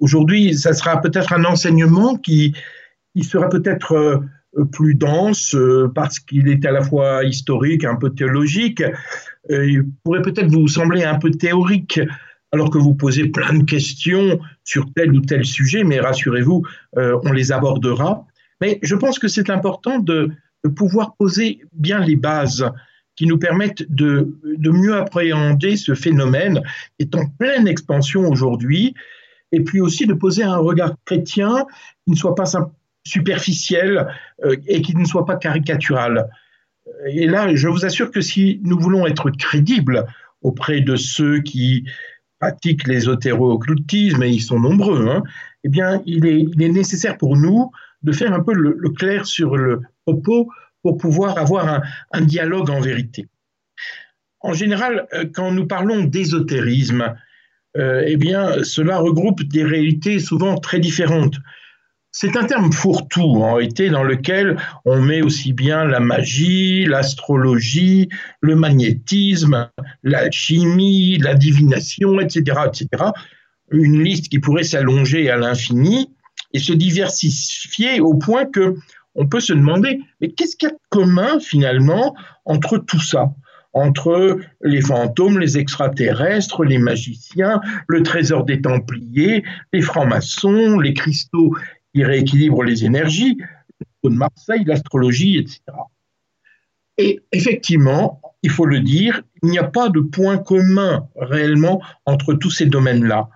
Aujourd'hui, ça sera peut-être un enseignement qui, sera peut-être euh, plus dense euh, parce qu'il est à la fois historique, un peu théologique. Euh, il pourrait peut-être vous sembler un peu théorique alors que vous posez plein de questions sur tel ou tel sujet, mais rassurez-vous, on les abordera. Mais je pense que c'est important de, de, pouvoir poser bien les bases qui nous permettent de, de mieux appréhender ce phénomène qui est en pleine expansion aujourd'hui, et puis aussi de poser un regard chrétien qui ne soit pas superficiel euh, et qui ne soit pas caricatural. Et là, je vous assure que si nous voulons être crédibles auprès de ceux qui pratiquent l'ésotéro-occultisme, et ils sont nombreux, hein, eh bien, il est, nécessaire pour nous de faire un peu le, clair sur le propos pour pouvoir avoir un, dialogue en vérité. En général, euh, quand nous parlons d'ésotérisme, euh, eh bien, cela regroupe des réalités souvent très différentes. C'est un terme fourre-tout en réalité dans lequel on met aussi bien la magie, l'astrologie, le magnétisme, la chimie, la divination, etc., etc. Une liste qui pourrait s'allonger à l'infini et se diversifier au point que on peut se demander mais qu'est-ce qu'il y a de commun finalement entre tout ça? Entre les fantômes, les extraterrestres, les magiciens, le trésor des Templiers, les francs-maçons, les cristaux qui rééquilibre les énergies, de Marseille, l'astrologie, etc. Et effectivement, il faut le dire, il n'y a pas de point commun réellement entre tous ces domaines-là.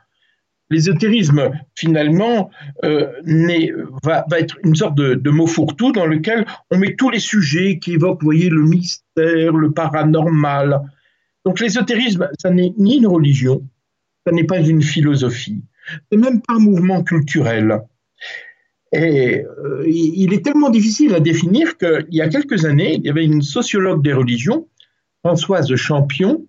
L'ésotérisme, finalement, euh, va, être une sorte de, mot fourre-tout dans lequel on met tous les sujets qui évoquent, vous voyez, le mystère, le paranormal. Donc l'ésotérisme, ça n'est ni une religion, ça n'est pas une philosophie, c'est même pas un mouvement culturel. Et euh, il est tellement difficile à définir qu'il y a quelques années, il y avait une sociologue des religions, Françoise Champion,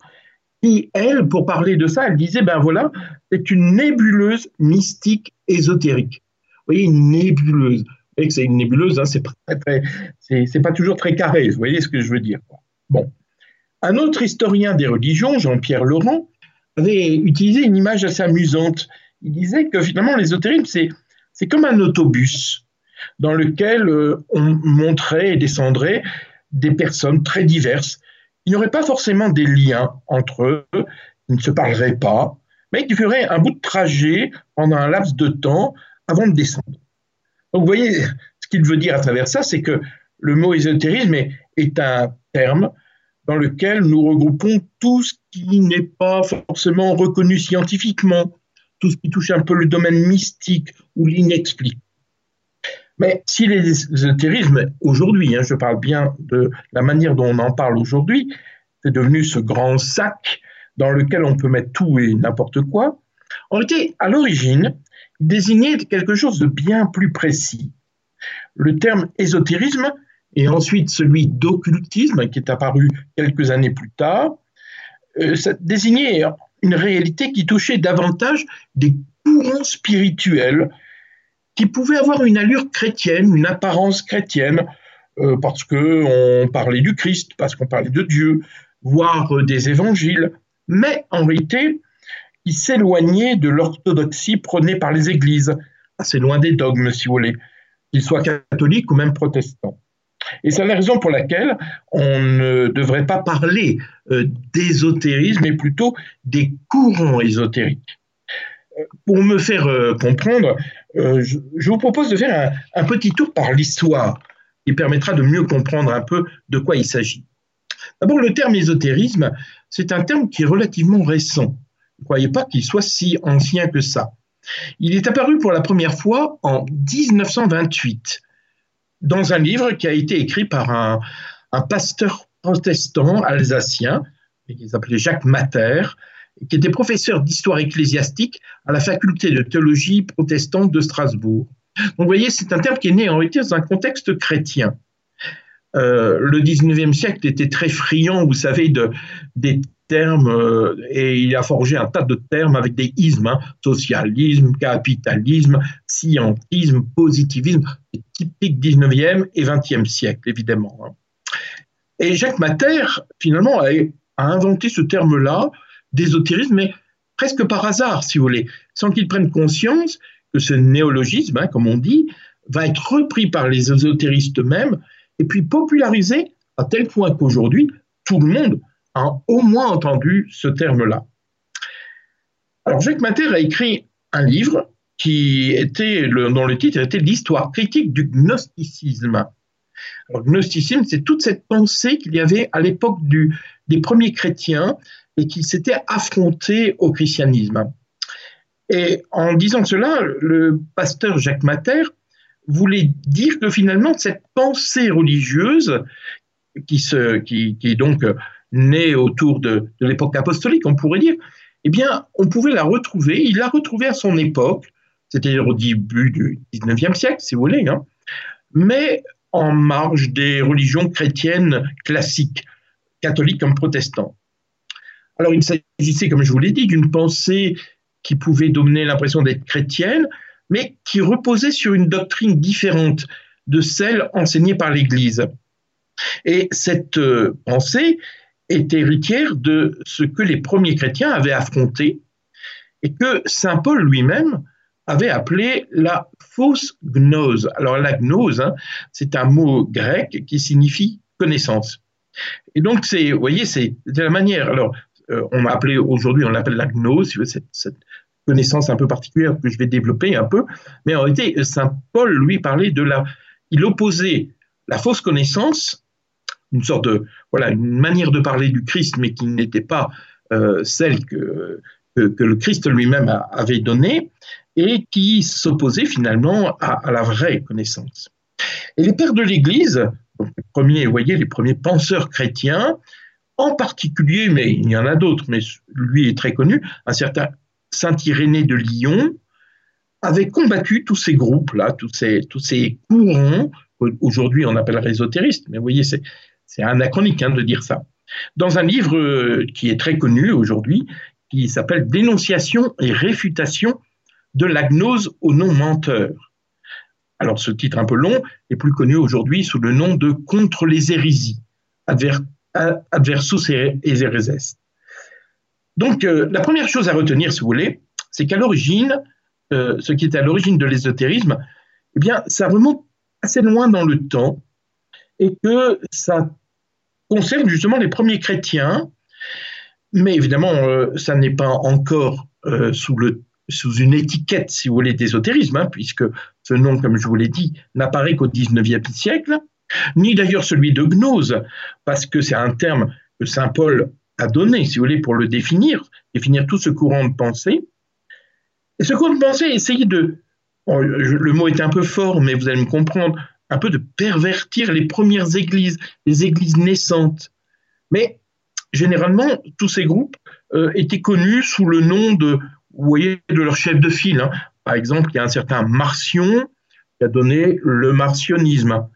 elle, pour parler de ça, elle disait, ben voilà, c'est une nébuleuse mystique ésotérique. Vous voyez, une nébuleuse. Vous voyez que c'est une nébuleuse, hein, c'est pas, toujours très carré, vous voyez ce que je veux dire. Bon. Un autre historien des religions, Jean-Pierre Laurent, avait utilisé une image assez amusante. Il disait que finalement, l'ésotérisme, c'est comme un autobus dans lequel euh, on monterait et descendrait des personnes très diverses. Il n'y aurait pas forcément des liens entre eux, ils ne se parleraient pas, mais ils feraient un bout de trajet pendant un laps de temps avant de descendre. Donc vous voyez, ce qu'il veut dire à travers ça, c'est que le mot ésotérisme est un terme dans lequel nous regroupons tout ce qui n'est pas forcément reconnu scientifiquement, tout ce qui touche un peu le domaine mystique ou l'inexpliqué. Mais si l'ésotérisme, aujourd'hui, hein, je parle bien de la manière dont on en parle aujourd'hui, c'est devenu ce grand sac dans lequel on peut mettre tout et n'importe quoi, en réalité, à l'origine, désignait quelque chose de bien plus précis. Le terme ésotérisme et ensuite celui d'occultisme, qui est apparu quelques années plus tard, euh, désignait une réalité qui touchait davantage des courants spirituels qui pouvaient avoir une allure chrétienne, une apparence chrétienne, euh, parce qu'on parlait du Christ, parce qu'on parlait de Dieu, voire euh, des évangiles, mais en réalité, ils s'éloignaient de l'orthodoxie prônée par les églises, assez loin des dogmes, si vous voulez, qu'ils soient catholiques ou même protestants. Et c'est la raison pour laquelle on ne devrait pas parler euh, d'ésotérisme, mais plutôt des courants ésotériques. Pour me faire comprendre, je, vous propose de faire un, petit tour par l'histoire qui permettra de mieux comprendre un peu de quoi il s'agit. D'abord, le terme ésotérisme, c'est un terme qui est relativement récent. Ne croyez pas qu'il soit si ancien que ça. Il est apparu pour la première fois en 1928 dans un livre qui a été écrit par un, pasteur protestant alsacien, qui s'appelait Jacques Mater, qui était professeur d'histoire ecclésiastique à la faculté de théologie protestante de Strasbourg. Donc, vous voyez, c'est un terme qui est né en réalité dans un contexte chrétien. Euh, le 19e siècle était très friand, vous savez, de, des termes, euh, et il a forgé un tas de termes avec des ismes, hein. socialisme, capitalisme, scientisme, positivisme, typique 19e et 20e siècle, évidemment. Hein. Et Jacques Mater, finalement, a, inventé ce terme-là d'ésotérisme, mais presque par hasard, si vous voulez, sans qu'ils prennent conscience que ce néologisme, hein, comme on dit, va être repris par les ésotéristes eux-mêmes et puis popularisé à tel point qu'aujourd'hui, tout le monde a au moins entendu ce terme-là. Alors, Jacques Mater a écrit un livre qui était, dont le titre était L'histoire critique du gnosticisme. Alors, gnosticisme, c'est toute cette pensée qu'il y avait à l'époque des premiers chrétiens et qui s'étaient affrontés au christianisme. Et en disant cela, le pasteur Jacques Mater voulait dire que finalement, cette pensée religieuse, qui, se, qui, est donc née autour de, de l'époque apostolique, on pourrait dire, eh bien, on pouvait la retrouver, il l'a retrouvée à son époque, c'est-à-dire au début du 19e siècle, si vous voulez, hein, mais en marge des religions chrétiennes classiques, catholiques comme protestantes. Alors il s'agissait, comme je vous l'ai dit, d'une pensée qui pouvait donner l'impression d'être chrétienne, mais qui reposait sur une doctrine différente de celle enseignée par l'Église. Et cette euh, pensée est héritière de ce que les premiers chrétiens avaient affronté et que Saint Paul lui-même avait appelé la fausse gnose. Alors la gnose, hein, c'est un mot grec qui signifie connaissance. Et donc, c'est, vous voyez, c'est de la manière. Alors, on a appelé aujourd'hui, on l'appelle la gnose, cette, connaissance un peu particulière que je vais développer un peu. Mais en réalité, Saint Paul, lui, parlait de la. Il opposait la fausse connaissance, une sorte de. Voilà, une manière de parler du Christ, mais qui n'était pas euh, celle que, que, le Christ lui-même avait donnée, et qui s'opposait finalement à, la vraie connaissance. Et les pères de l'Église, les premiers, voyez, les premiers penseurs chrétiens, en particulier, mais il y en a d'autres, mais lui est très connu, un certain Saint Irénée de Lyon, avait combattu tous ces groupes-là, tous ces, tous ces courants, aujourd'hui on appelle ésotéristes, mais vous voyez, c'est, anachronique hein, de dire ça, dans un livre qui est très connu aujourd'hui, qui s'appelle Dénonciation et réfutation de la gnose au nom menteur. Alors ce titre un peu long est plus connu aujourd'hui sous le nom de Contre les hérésies, Adversus. Donc euh, la première chose à retenir, si vous voulez, c'est qu'à l'origine, euh, ce qui est à l'origine de l'ésotérisme, eh bien, ça remonte assez loin dans le temps et que ça concerne justement les premiers chrétiens, mais évidemment, euh, ça n'est pas encore sous une étiquette, si vous voulez, d'ésotérisme, hein, puisque ce nom, comme je vous l'ai dit, n'apparaît qu'au XIXe siècle, ni d'ailleurs celui de gnose, parce que c'est un terme que Saint Paul a donné, si vous voulez, pour le définir, définir tout ce courant de pensée. Et ce courant de pensée essayait de, le mot est un peu fort, mais vous allez me comprendre, un peu de pervertir les premières églises, les églises naissantes. Mais généralement, tous ces groupes euh, étaient connus sous le nom de vous voyez, de leur chef de file. Hein. Par exemple, il y a un certain Marcion qui a donné le martionnisme.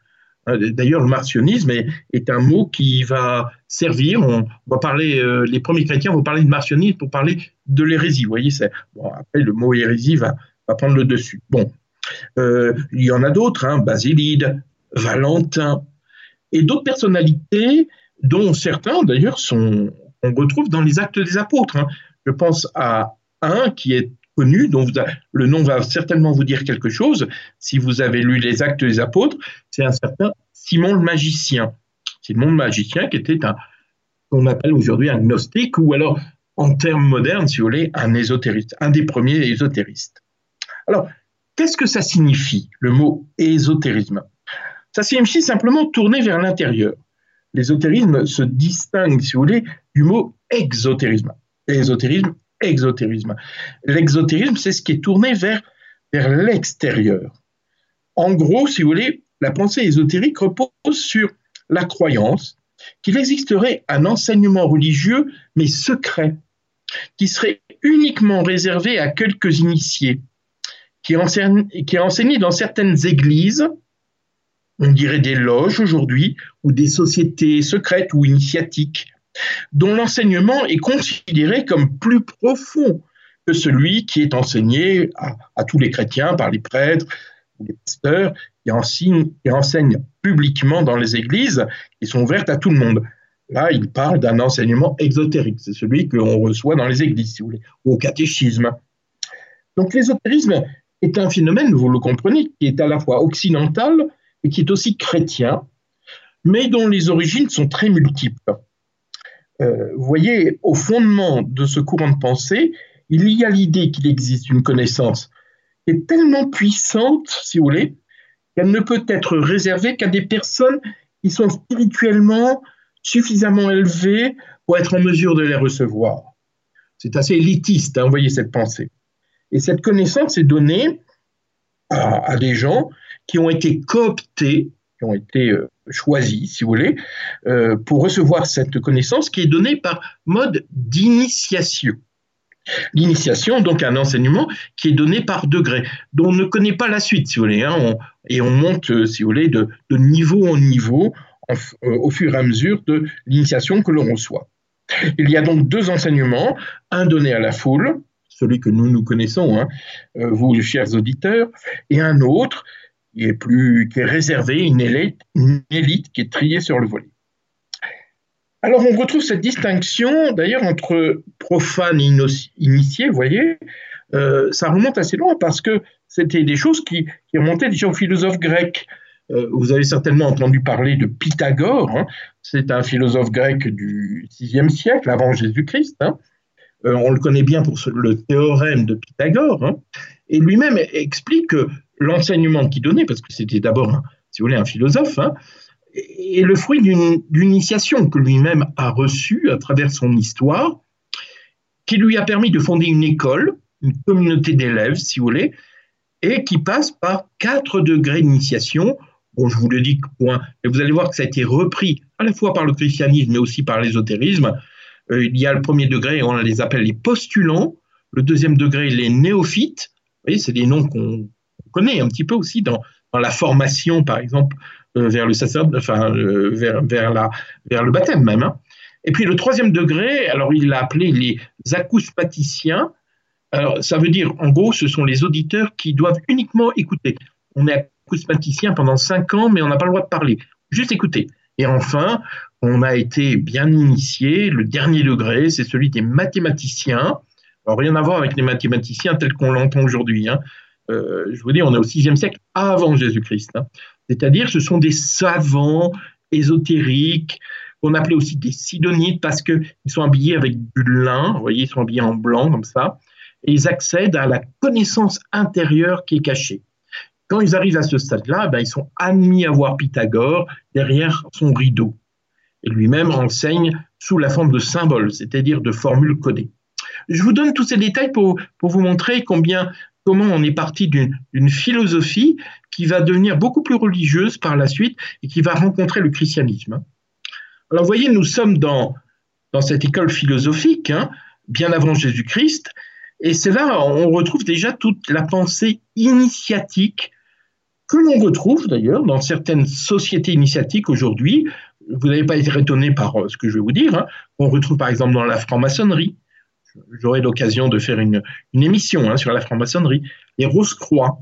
Euh, d'ailleurs, le martionnisme est, un mot qui va servir. On va parler, euh, les premiers chrétiens vont parler de martionnisme pour parler de l'hérésie. Vous voyez, bon, après le mot hérésie va, prendre le dessus. Bon, euh, il y en a d'autres, hein, Basilide, Valentin, et d'autres personnalités dont certains d'ailleurs sont, on retrouve dans les actes des apôtres. Hein. Je pense à un qui est connu, dont le nom va certainement vous dire quelque chose, si vous avez lu les actes des apôtres, c'est un certain Simon le magicien. Simon le magicien qui était un, qu'on appelle aujourd'hui un gnostique, ou alors, en termes modernes, si vous voulez, un ésotériste, un des premiers ésotéristes. Alors, qu'est-ce que ça signifie, le mot ésotérisme? Ça signifie simplement tourner vers l'intérieur. L'ésotérisme se distingue, si vous voulez, du mot exotérisme. L'ésotérisme exotérisme. L'exotérisme, c'est ce qui est tourné vers, vers l'extérieur. En gros, si vous voulez, la pensée ésotérique repose sur la croyance qu'il existerait un enseignement religieux, mais secret, qui serait uniquement réservé à quelques initiés, qui, est enseigné dans certaines églises, on dirait des loges aujourd'hui, ou des sociétés secrètes ou initiatiques, dont l'enseignement est considéré comme plus profond que celui qui est enseigné à, tous les chrétiens par les prêtres ou les pasteurs qui enseignent publiquement dans les églises qui sont ouvertes à tout le monde. Là, il parle d'un enseignement exotérique. C'est celui que l'on reçoit dans les églises, si vous voulez, ou au catéchisme. Donc l'ésotérisme est un phénomène, vous le comprenez, qui est à la fois occidental et qui est aussi chrétien, mais dont les origines sont très multiples. Euh, vous voyez, au fondement de ce courant de pensée, il y a l'idée qu'il existe une connaissance qui est tellement puissante, si vous voulez, qu'elle ne peut être réservée qu'à des personnes qui sont spirituellement suffisamment élevées pour être en mesure de les recevoir. C'est assez élitiste, hein, vous voyez cette pensée. Et cette connaissance est donnée à, des gens qui ont été cooptés, qui ont été euh, choisis, si vous voulez, euh, pour recevoir cette connaissance qui est donnée par mode d'initiation. L'initiation, donc un enseignement qui est donné par degré, dont on ne connaît pas la suite, si vous voulez, hein, et on monte, euh, si vous voulez, de, niveau en niveau au fur et à mesure de l'initiation que l'on reçoit. Il y a donc deux enseignements, un donné à la foule, celui que nous nous connaissons, hein, euh, vous, chers auditeurs, et un autre qui est, plus, qui est réservé, une élite, une élite qui est triée sur le volet. Alors on retrouve cette distinction d'ailleurs entre profane et initié, vous voyez, euh, ça remonte assez loin parce que c'était des choses qui, remontaient déjà aux philosophes grecs. Euh, vous avez certainement entendu parler de Pythagore, hein. c'est un philosophe grec du VIe siècle avant Jésus-Christ. Hein. Euh, on le connaît bien pour le théorème de Pythagore, hein. et lui-même explique que l'enseignement qu'il donnait, parce que c'était d'abord, si vous voulez, un philosophe, est le fruit d'une initiation que lui-même a reçue à travers son histoire, qui lui a permis de fonder une école, une communauté d'élèves, si vous voulez, et qui passe par quatre degrés d'initiation. Bon, je vous le dis, point. Et vous allez voir que ça a été repris à la fois par le christianisme, mais aussi par l'ésotérisme. Euh, il y a le premier degré, on les appelle les postulants. Le deuxième degré, les néophytes. Vous voyez, c'est des noms qu'on connaît un petit peu aussi dans, la formation, par exemple, euh, la, vers le baptême même. Hein. Et puis le troisième degré, alors il l'a appelé les acousmaticiens. Alors ça veut dire, en gros, ce sont les auditeurs qui doivent uniquement écouter. On est acousmaticien pendant cinq ans, mais on n'a pas le droit de parler. Juste écouter. Et enfin, on a été bien initié. Le dernier degré, c'est celui des mathématiciens. Alors, rien à voir avec les mathématiciens tels qu'on l'entend aujourd'hui. Hein. Euh, je vous dis, on est au VIe siècle avant Jésus-Christ. Hein. C'est-à-dire, ce sont des savants ésotériques qu'on appelait aussi des sidonites parce qu'ils sont habillés avec du lin. Vous voyez, ils sont habillés en blanc comme ça. Et ils accèdent à la connaissance intérieure qui est cachée. Quand ils arrivent à ce stade-là, ben, ils sont admis à voir Pythagore derrière son rideau et lui-même enseigne sous la forme de symboles, c'est-à-dire de formules codées. Je vous donne tous ces détails pour, pour vous montrer combien, comment on est parti d'une philosophie qui va devenir beaucoup plus religieuse par la suite et qui va rencontrer le christianisme. Alors, vous voyez, nous sommes dans, dans cette école philosophique, hein, bien avant Jésus-Christ, et c'est là on retrouve déjà toute la pensée initiatique que l'on retrouve d'ailleurs dans certaines sociétés initiatiques aujourd'hui vous n'allez pas être étonné par euh, ce que je vais vous dire. Hein. On retrouve par exemple dans la franc-maçonnerie. J'aurai l'occasion de faire une, émission hein, sur la franc-maçonnerie. Les Rose-Croix,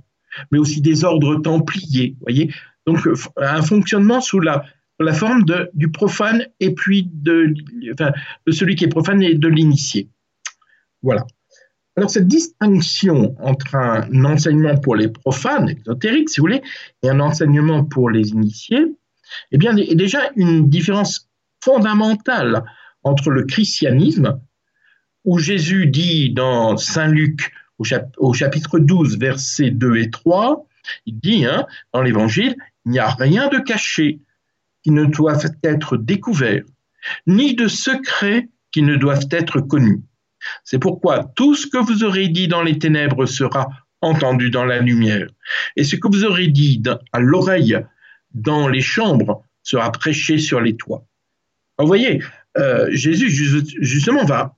mais aussi des ordres templiers. Voyez Donc, euh, un fonctionnement sous la, la forme de, du profane et puis de, enfin, celui qui est profane et de l'initié. Voilà. Alors, cette distinction entre un enseignement pour les profanes, exotériques, si vous voulez, et un enseignement pour les initiés, eh bien, a déjà une différence fondamentale entre le christianisme, où Jésus dit dans Saint Luc au, chapitre 12, versets 2 et 3, il dit hein, dans l'Évangile, il n'y a rien de caché qui ne doive être découvert, ni de secret qui ne doivent être connus. C'est pourquoi tout ce que vous aurez dit dans les ténèbres sera entendu dans la lumière, et ce que vous aurez dit à l'oreille dans les chambres sera prêché sur les toits. vous voyez, euh, Jésus justement va,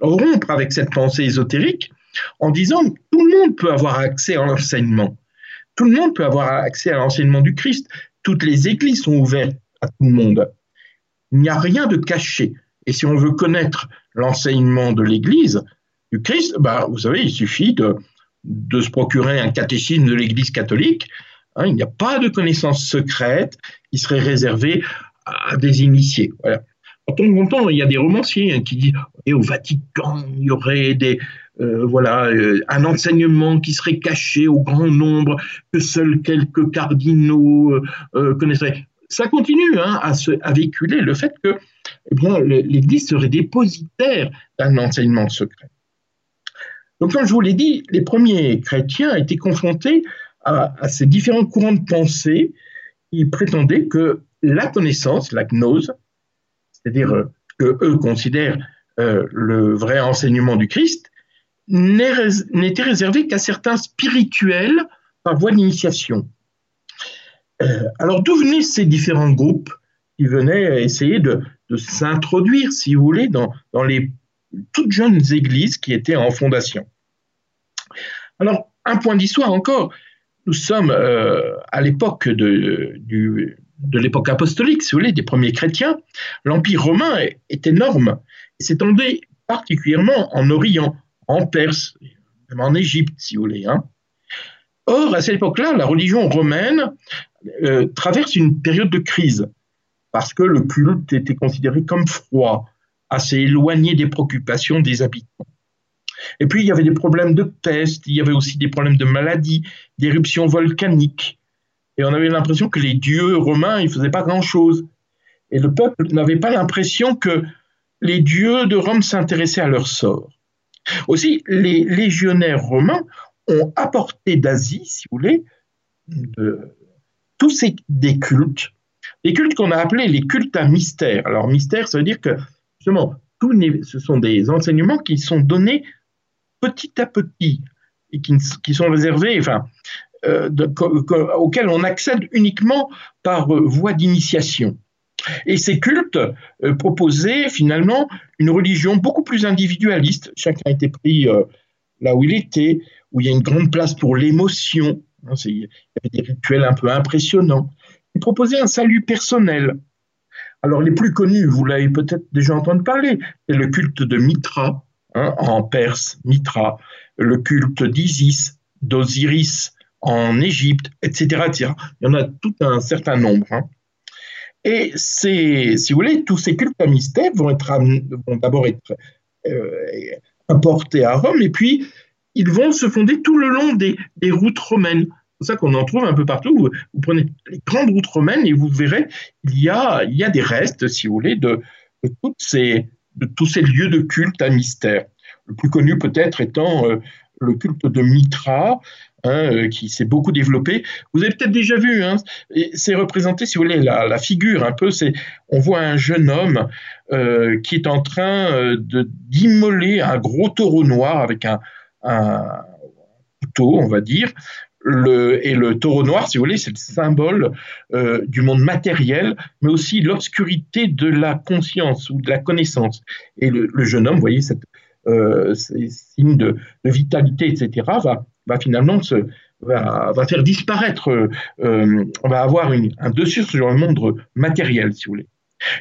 rompre avec cette pensée ésotérique en disant que tout le monde peut avoir accès à l'enseignement. Tout le monde peut avoir accès à l'enseignement du Christ. Toutes les églises sont ouvertes à tout le monde. Il n'y a rien de caché. Et si on veut connaître l'enseignement de l'Église, du Christ, bah, vous savez, il suffit de, se procurer un catéchisme de l'Église catholique Hein, il n'y a pas de connaissance secrète qui serait réservée à des initiés. Quand on entend, il y a des romanciers hein, qui disent et au Vatican, il y aurait des, euh, voilà, euh, un enseignement qui serait caché au grand nombre, que seuls quelques cardinaux euh, connaisseraient. Ça continue hein, à, se, véhiculer le fait que eh l'Église serait dépositaire d'un enseignement secret. Donc, comme je vous l'ai dit, les premiers chrétiens étaient confrontés à, à, ces différents courants de pensée qui prétendaient que la connaissance, la gnose, c'est-à-dire que eux considèrent euh, le vrai enseignement du Christ, n'était réservé qu'à certains spirituels par voie d'initiation. Euh, alors d'où venaient ces différents groupes qui venaient essayer de, s'introduire, si vous voulez, dans, les toutes jeunes églises qui étaient en fondation? Alors, un point d'histoire encore, nous sommes euh, à l'époque de, de l'époque apostolique, si vous voulez, des premiers chrétiens. L'Empire romain est, est énorme s'étendait particulièrement en Orient, en Perse, même en Égypte, si vous voulez. Hein. Or, à cette époque-là, la religion romaine euh, traverse une période de crise, parce que le culte était considéré comme froid, assez éloigné des préoccupations des habitants. Et puis, il y avait des problèmes de peste, il y avait aussi des problèmes de maladies, d'éruptions volcaniques. Et on avait l'impression que les dieux romains, ne faisaient pas grand-chose. Et le peuple n'avait pas l'impression que les dieux de Rome s'intéressaient à leur sort. Aussi, les légionnaires romains ont apporté d'Asie, si vous voulez, tous ces des cultes, des cultes qu'on a appelés les cultes à mystère. Alors, mystère, ça veut dire que, justement, ce sont des enseignements qui sont donnés petit à petit et qui, qui sont réservés, enfin, euh, auxquels on accède uniquement par euh, voie d'initiation. Et ces cultes euh, proposaient finalement une religion beaucoup plus individualiste. Chacun était pris là où il était, où il y a une grande place pour l'émotion. Hein, il y avait des rituels un peu impressionnants. Ils proposaient un salut personnel. Alors les plus connus, vous l'avez peut-être déjà entendu parler, c'est le culte de Mitra, hein, en Perse, Mitra, le culte d'Isis, d'Osiris en Égypte, etc., Il y en a tout un certain nombre. Hein. Et c'est, si vous voulez, tous ces cultes à mystère vont, être, d'abord être euh, importés à Rome, et puis ils vont se fonder tout le long des, routes romaines. C'est ça qu'on en trouve un peu partout. Vous, prenez les grandes routes romaines et vous verrez, il y a, des restes, si vous voulez, ces, de tous ces lieux de culte à mystère. Le plus connu peut-être étant euh, le culte de Mitra, Hein, euh, qui s'est beaucoup développé. Vous avez peut-être déjà vu, hein, c'est représenté, si vous voulez, la, figure un peu, on voit un jeune homme euh, qui est en train euh, d'immoler un gros taureau noir avec un, couteau, on va dire. Et le taureau noir, si vous voulez, c'est le symbole du monde matériel, mais aussi l'obscurité de la conscience ou de la connaissance. Et le, jeune homme, vous voyez, cette, ces signes de, de, vitalité, etc., va, va finalement va, faire disparaître, euh, on va avoir un dessus sur le monde matériel, si vous voulez.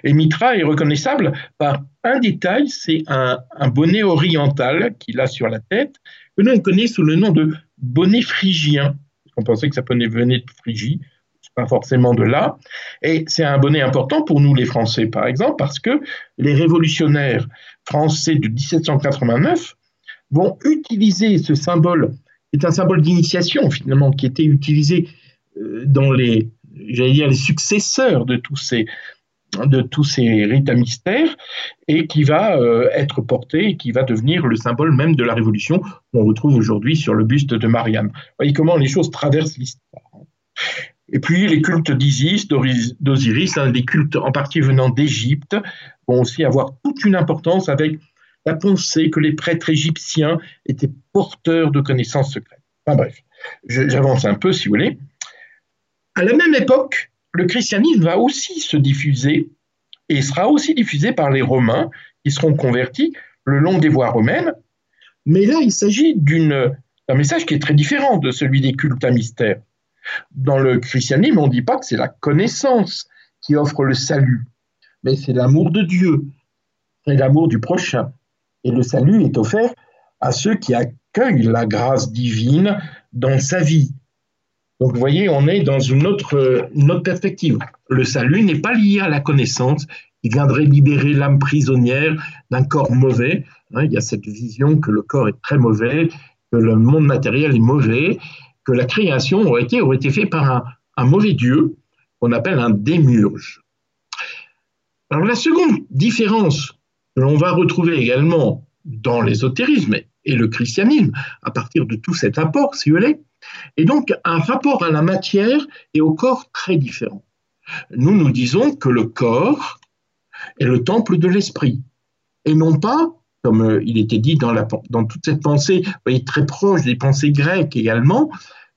Et Mitra est reconnaissable par un détail, c'est un, bonnet oriental qu'il a sur la tête, que nous on connaît sous le nom de bonnet phrygien. On pensait que ça venait de Phrygie, pas forcément de là. Et c'est un bonnet important pour nous les Français, par exemple, parce que les révolutionnaires français de 1789 vont utiliser ce symbole c'est un symbole d'initiation finalement qui était utilisé euh, dans les, j'allais dire, les successeurs de tous ces de tous ces rites à mystère et qui va euh, être porté et qui va devenir le symbole même de la révolution qu'on retrouve aujourd'hui sur le buste de Marianne. Vous voyez comment les choses traversent l'histoire. Et puis les cultes d'Isis, d'Osiris, hein, les cultes en partie venant d'Égypte, vont aussi avoir toute une importance avec la pensée que les prêtres égyptiens étaient porteurs de connaissances secrètes. Enfin bref, j'avance un peu si vous voulez. À la même époque, le christianisme va aussi se diffuser et sera aussi diffusé par les Romains qui seront convertis le long des voies romaines. Mais là, il s'agit d'un message qui est très différent de celui des cultes à mystère. Dans le christianisme, on ne dit pas que c'est la connaissance qui offre le salut, mais c'est l'amour de Dieu et l'amour du prochain. Et le salut est offert à ceux qui accueillent la grâce divine dans sa vie. Donc vous voyez, on est dans une autre, perspective. Le salut n'est pas lié à la connaissance, qui viendrait libérer l'âme prisonnière d'un corps mauvais. Hein, il y a cette vision que le corps est très mauvais, que le monde matériel est mauvais, que la création aurait été, aurait été faite par un, un mauvais Dieu qu'on appelle un démurge. Alors la seconde différence l'on va retrouver également dans l'ésotérisme et le christianisme, à partir de tout cet apport, si vous voulez, est donc un rapport à la matière et au corps très différent. Nous, nous disons que le corps est le temple de l'esprit, et non pas, comme euh, il était dit dans, dans toute cette pensée, voyez, très proche des pensées grecques également,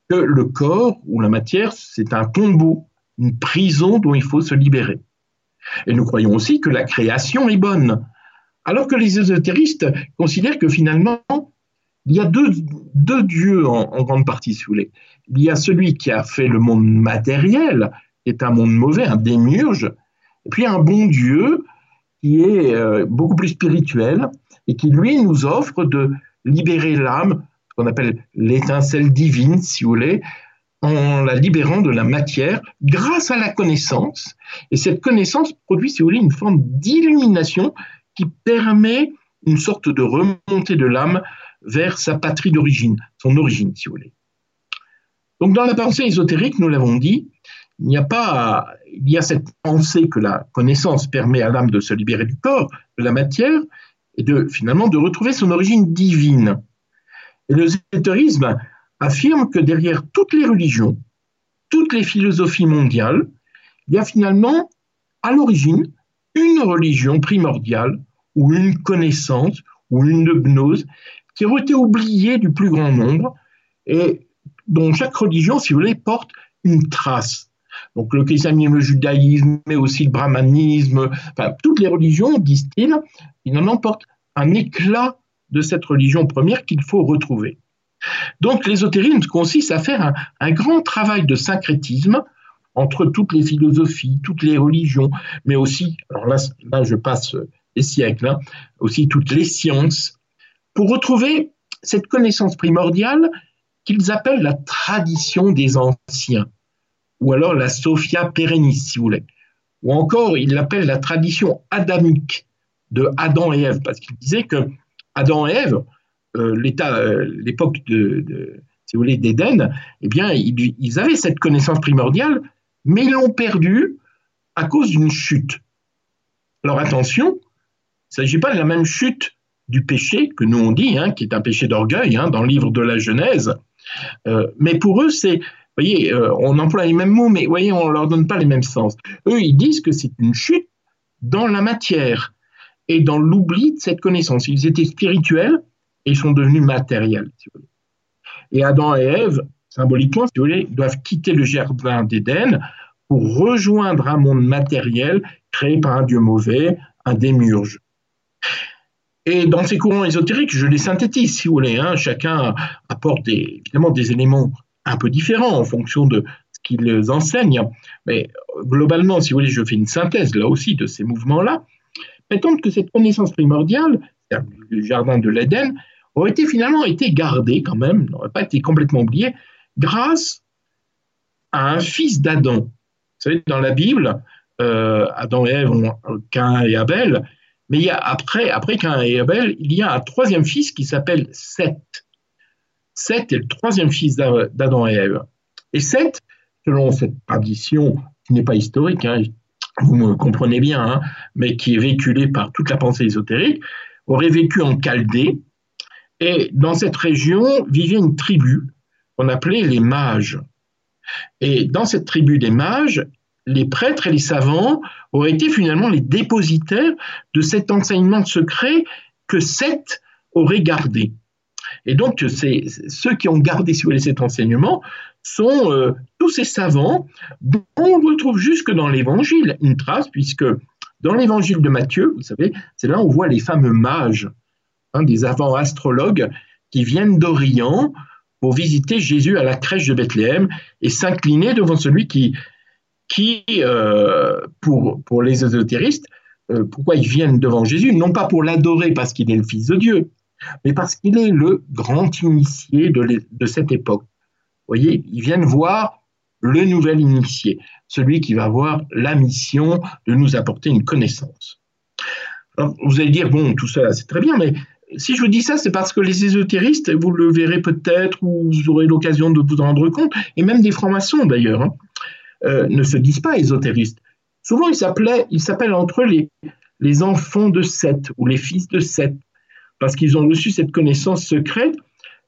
que le corps ou la matière, c'est un tombeau, une prison dont il faut se libérer. Et nous croyons aussi que la création est bonne, alors que les ésotéristes considèrent que finalement, il y a deux, dieux en, grande partie, si vous voulez. Il y a celui qui a fait le monde matériel, qui est un monde mauvais, un démurge, et puis un bon Dieu qui est euh, beaucoup plus spirituel et qui, lui, nous offre de libérer l'âme, qu'on appelle l'étincelle divine, si vous voulez, en la libérant de la matière grâce à la connaissance. Et cette connaissance produit, si vous voulez, une forme d'illumination qui permet une sorte de remontée de l'âme vers sa patrie d'origine, son origine, si vous voulez. Donc, dans la pensée ésotérique, nous l'avons dit, il n'y a pas, il y a cette pensée que la connaissance permet à l'âme de se libérer du corps, de la matière, et de finalement de retrouver son origine divine. Et le l'ésotérisme affirme que derrière toutes les religions, toutes les philosophies mondiales, il y a finalement à l'origine une religion primordiale ou une connaissance ou une gnose qui ont été oubliées du plus grand nombre et dont chaque religion, si vous voulez, porte une trace. Donc le christianisme, le judaïsme, mais aussi le brahmanisme, enfin, toutes les religions, disent-ils, ils en emportent un éclat de cette religion première qu'il faut retrouver. Donc l'ésotérisme consiste à faire un, un, grand travail de syncrétisme entre toutes les philosophies, toutes les religions, mais aussi, alors là, là je passe siècles, hein, aussi toutes les sciences, pour retrouver cette connaissance primordiale qu'ils appellent la tradition des anciens, ou alors la Sophia Perennis, si vous voulez, ou encore ils l'appellent la tradition adamique de Adam et Ève, parce qu'ils disaient que Adam et Ève, euh, euh, l'époque de, si vous voulez, d'Éden, eh bien, ils, ils, avaient cette connaissance primordiale, mais ils l'ont perdue à cause d'une chute. Alors attention, il ne s'agit pas de la même chute du péché que nous on dit, hein, qui est un péché d'orgueil hein, dans le livre de la Genèse. Euh, mais pour eux, c'est, voyez, euh, on emploie les mêmes mots, mais voyez, on ne leur donne pas les mêmes sens. Eux, ils disent que c'est une chute dans la matière et dans l'oubli de cette connaissance. Ils étaient spirituels et ils sont devenus matériels. Si vous voulez. Et Adam et Ève, symboliquement, si vous voulez, doivent quitter le jardin d'Éden pour rejoindre un monde matériel créé par un Dieu mauvais, un démurge. Et dans ces courants ésotériques, je les synthétise, si vous voulez. Hein. chacun apporte évidemment des éléments un peu différents en fonction de ce qu'ils enseignent. Mais globalement, si vous voulez, je fais une synthèse là aussi de ces mouvements-là. Prétendent que cette connaissance primordiale, le jardin de l'Éden, aurait été finalement été gardée quand même, n'aurait pas été complètement oubliée, grâce à un fils d'Adam. Vous savez, dans la Bible, euh, Adam et Ève ont Cain et Abel, mais il y a, après, après Cain et Abel, il y a un troisième fils qui s'appelle Seth. Seth est le troisième fils d'Adam et Ève. Et Seth, selon cette tradition qui n'est pas historique, hein, vous me comprenez bien, hein, mais qui est véhiculée par toute la pensée ésotérique, aurait vécu en Chaldée. Et dans cette région vivait une tribu qu'on appelait les mages. Et dans cette tribu des mages, les prêtres et les savants auraient été finalement les dépositaires de cet enseignement secret que Seth aurait gardé. Et donc, c'est ceux qui ont gardé, si vous voulez, cet enseignement sont euh, tous ces savants dont on retrouve jusque dans l'Évangile une trace, puisque dans l'Évangile de Matthieu, vous savez, c'est là où on voit les fameux mages, hein, des avant astrologues qui viennent d'Orient pour visiter Jésus à la crèche de Bethléem et s'incliner devant celui qui, qui, euh, pour, pour les ésotéristes, euh, pourquoi ils viennent devant Jésus Non pas pour l'adorer parce qu'il est le Fils de Dieu, mais parce qu'il est le grand initié de, de cette époque. Vous voyez, ils viennent voir le nouvel initié, celui qui va avoir la mission de nous apporter une connaissance. vous allez dire, bon, tout ça, c'est très bien, mais si je vous dis ça, c'est parce que les ésotéristes, vous le verrez peut-être, ou vous aurez l'occasion de vous en rendre compte, et même des francs-maçons d'ailleurs, hein, ne se disent pas ésotéristes. Souvent, ils s'appellent entre eux les, enfants de Seth ou les fils de Seth, parce qu'ils ont reçu cette connaissance secrète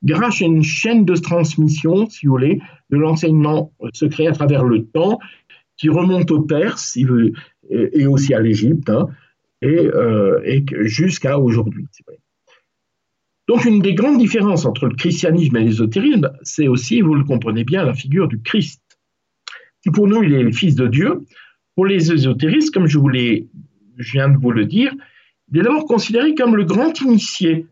grâce à une chaîne de transmission, si vous voulez, de l'enseignement secret à travers le temps, qui remonte au Perse et aussi à l'Égypte, hein, et, euh, et jusqu'à aujourd'hui. Donc une des grandes différences entre le christianisme et l'ésotérisme, c'est aussi, vous le comprenez bien, la figure du Christ. Pour nous il est le Fils de Dieu, pour les ésotéristes, comme je, vous je viens de vous le dire, il est d'abord considéré comme le grand initié.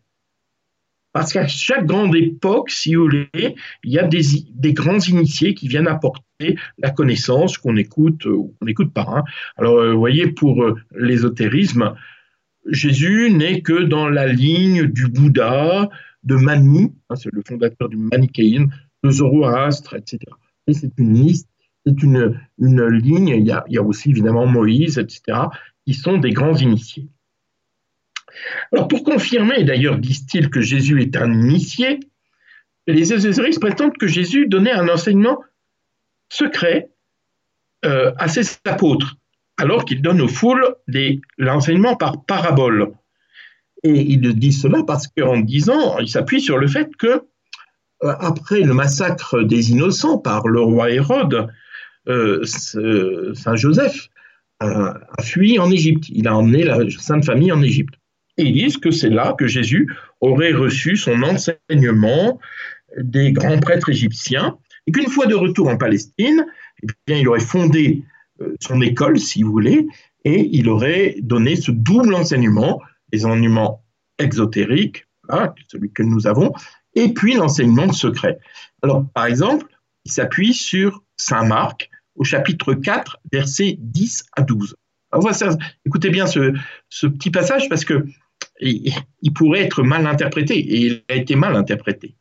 Parce qu'à chaque grande époque, si vous voulez, il y a des, grands initiés qui viennent apporter la connaissance qu'on écoute ou qu'on n'écoute pas. Hein. Alors, euh, vous voyez, pour euh, l'ésotérisme, Jésus n'est que dans la ligne du Bouddha, de Manu, hein, c'est le fondateur du manichéisme, de Zoroastre, etc. Et c'est une liste, c'est une, une ligne, il y, a, aussi évidemment Moïse, etc., qui sont des grands initiés. Alors pour confirmer, d'ailleurs disent-ils que Jésus est un initié, les ésotéristes prétendent que Jésus donnait un enseignement secret euh, à ses apôtres alors qu'il donne aux foules l'enseignement par parabole. Et il dit cela parce qu'en disant, il s'appuie sur le fait que, euh, après le massacre des innocents par le roi Hérode, Saint Joseph a, fui en Égypte. Il a emmené la Sainte Famille en Égypte. Et ils disent que c'est là que Jésus aurait reçu son enseignement des grands prêtres égyptiens, et qu'une fois de retour en Palestine, eh il aurait fondé euh, son école, si vous voulez, et il aurait donné ce double enseignement, les enseignements exotériques, celui que nous avons, et puis l'enseignement secret. Alors, par exemple, il s'appuie sur Saint Marc au chapitre 4, versets 10 à 12. écoutez bien ce, petit passage parce que il, pourrait être mal interprété, et il a été mal interprété.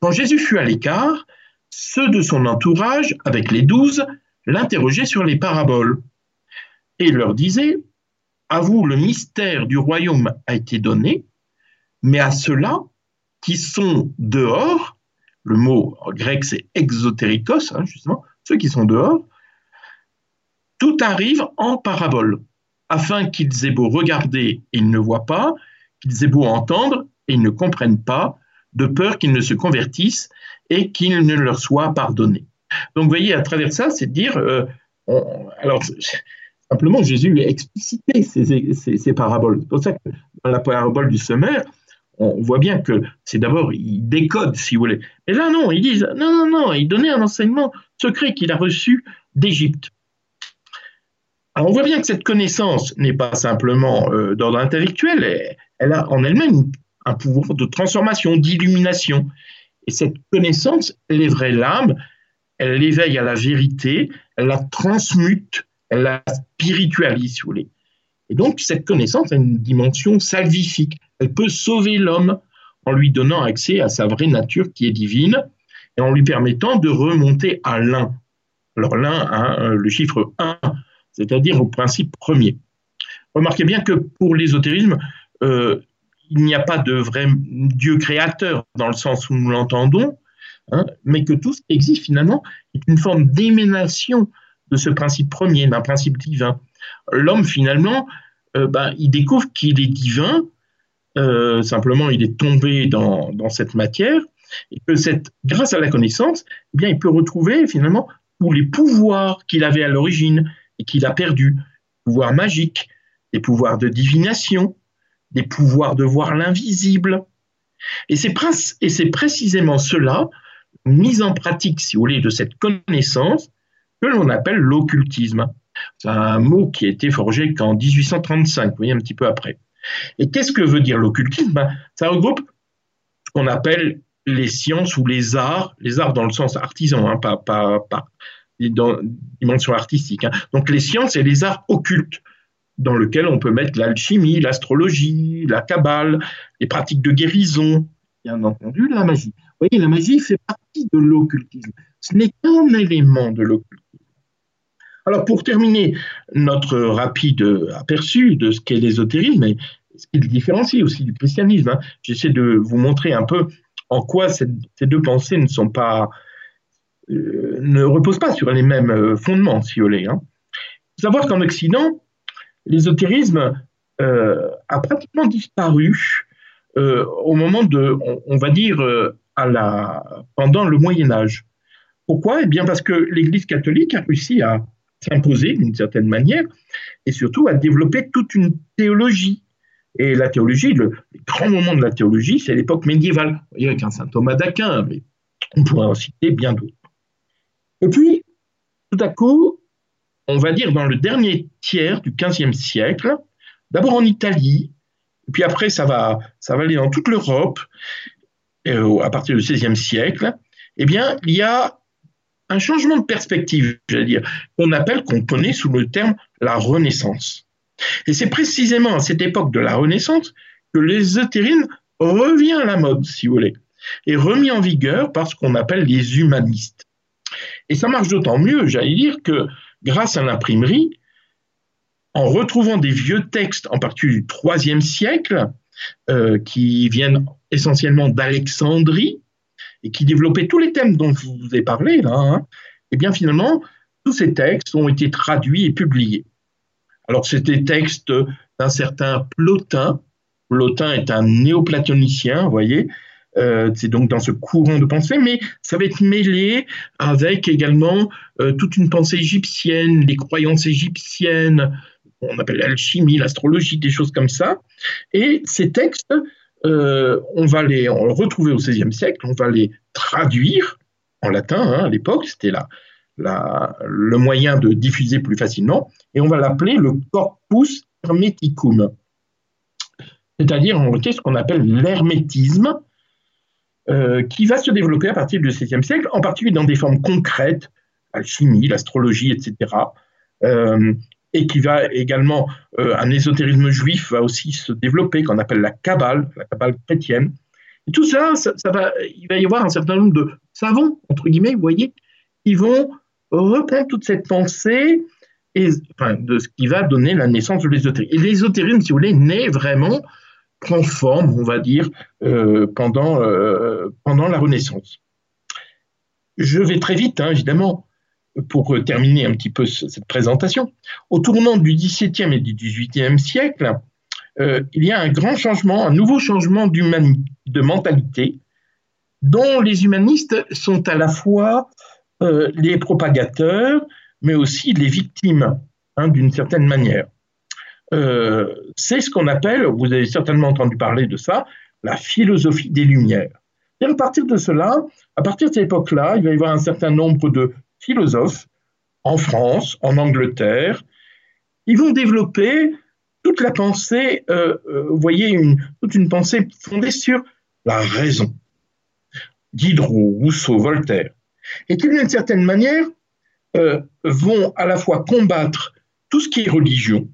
Quand Jésus fut à l'écart, ceux de son entourage, avec les douze, l'interrogeait sur les paraboles et leur disait À vous, le mystère du royaume a été donné, mais à ceux-là qui sont dehors, le mot grec c'est exotérikos, hein, justement, ceux qui sont dehors, tout arrive en parabole, afin qu'ils aient beau regarder ils ne voient pas, qu'ils aient beau entendre et ils ne comprennent pas, de peur qu'ils ne se convertissent et qu'il ne leur soit pardonné. Donc, vous voyez, à travers ça, c'est de dire, euh, alors, simplement, Jésus a explicité ces, paraboles. C'est pour ça que dans la parabole du semeur, on voit bien que c'est d'abord, il décode, si vous voulez. Mais là, non, ils disent, non, non, non, il donnait un enseignement secret qu'il a reçu d'Égypte. Alors, on voit bien que cette connaissance n'est pas simplement euh, d'ordre intellectuel, elle a en elle-même un pouvoir de transformation, d'illumination. Et cette connaissance élèverait l'âme elle l'éveille à la vérité, elle la transmute, elle la spiritualise, si vous voulez. Et donc, cette connaissance a une dimension salvifique. Elle peut sauver l'homme en lui donnant accès à sa vraie nature qui est divine et en lui permettant de remonter à l'un. Alors, l'un, hein, le chiffre 1, c'est-à-dire au principe premier. Remarquez bien que pour l'ésotérisme, euh, il n'y a pas de vrai Dieu créateur dans le sens où nous l'entendons, Hein, mais que tout ce qui existe finalement est une forme d'éménation de ce principe premier, d'un principe divin. L'homme finalement, euh, ben, il découvre qu'il est divin, euh, simplement il est tombé dans, cette matière, et que cette, grâce à la connaissance, eh bien, il peut retrouver finalement tous les pouvoirs qu'il avait à l'origine et qu'il a perdus, pouvoirs magiques, des pouvoirs de divination, des pouvoirs de voir l'invisible. Et c'est précisément cela mise en pratique, si vous voulez, de cette connaissance que l'on appelle l'occultisme. C'est un mot qui a été forgé qu'en 1835, vous voyez, un petit peu après. Et qu'est-ce que veut dire l'occultisme? Ben, Ça regroupe ce qu'on appelle les sciences ou les arts, les arts dans le sens artisan, hein, pas, pas, pas dans dimension artistique. Hein. Donc les sciences et les arts occultes, dans lesquels on peut mettre l'alchimie, l'astrologie, la cabale, les pratiques de guérison, bien entendu, la magie Vous voyez, la magie fait partie de l'occultisme. Ce n'est qu'un élément de l'occultisme. Alors, pour terminer notre rapide aperçu de ce qu'est l'ésotérisme et ce qui le différencie aussi du christianisme, hein, j'essaie de vous montrer un peu en quoi ces, deux pensées ne sont pas, euh, ne reposent pas sur les mêmes euh, fondements, si vous voulez. Hein. Il faut savoir qu'en Occident, l'ésotérisme euh, a pratiquement disparu au moment de, on, va dire, pendant le Moyen Âge. Pourquoi? Eh bien parce que l'Église catholique a réussi à s'imposer d'une certaine manière et surtout à développer toute une théologie et la théologie, le, grand moment de la théologie, c'est l'époque médiévale. Avec un saint Thomas d'Aquin, mais on pourrait en citer bien d'autres. Et puis, tout à coup, on va dire dans le dernier tiers du XVe siècle, d'abord en Italie, puis après ça va, ça va aller dans toute l'Europe, euh, à partir du XVIe siècle, eh bien, il y a un changement de perspective, j'allais dire, qu'on appelle, qu'on connaît sous le terme la Renaissance. Et c'est précisément à cette époque de la Renaissance que l'ésotérisme revient à la mode, si vous voulez, et remis en vigueur par ce qu'on appelle les humanistes. Et ça marche d'autant mieux, j'allais dire, que grâce à l'imprimerie, en retrouvant des vieux textes, en particulier du IIIe siècle, euh, qui viennent essentiellement d'Alexandrie, et qui développaient tous les thèmes dont je vous ai parlé, là, hein, eh bien finalement, tous ces textes ont été traduits et publiés. Alors, c'était texte d'un certain Plotin. Plotin est un néoplatonicien, vous voyez. Euh, c'est donc dans ce courant de pensée, mais ça va être mêlé avec également euh, toute une pensée égyptienne, les croyances égyptiennes, on appelle l'alchimie, l'astrologie, des choses comme ça. Et ces textes, euh, on va les retrouver au XVIe siècle, on va les traduire en latin hein, à l'époque, c'était le moyen de diffuser plus facilement, et on va l'appeler le corpus hermeticum, c'est-à-dire en réalité ce qu'on appelle l'hermétisme, euh, qui va se développer à partir du XVIe siècle, en particulier dans des formes concrètes, l'alchimie, l'astrologie, etc., euh, et qui va également, euh, un ésotérisme juif va aussi se développer, qu'on appelle la Kabbale, la Kabbale chrétienne. Tout ça, il va y avoir un certain nombre de savants, entre guillemets, vous voyez, qui vont reprend toute cette pensée et, de ce qui va donner la naissance de l'ésotérisme. L'ésotérisme, si vous voulez, naît vraiment, prend forme, on va dire, euh, pendant, euh, pendant la Renaissance. Je vais très vite, hein, évidemment, pour terminer un petit peu cette présentation. Au tournant du XVIIe et du XVIIIe siècle, euh, il y a un grand changement, un nouveau changement de mentalité, dont les humanistes sont à la fois euh, les propagateurs, mais aussi les victimes, hein, d'une certaine manière. Euh, c'est ce qu'on appelle, vous avez certainement entendu parler de ça, la philosophie des Lumières. Et à partir de cela, à partir de cette époque-là, il va y avoir un certain nombre de philosophes en France, en Angleterre, ils vont développer toute la pensée, euh, vous voyez, toute une pensée fondée sur la raison. Diderot, Rousseau, Voltaire et qui, d'une certaine manière, euh, vont à la fois combattre tout ce qui est religion,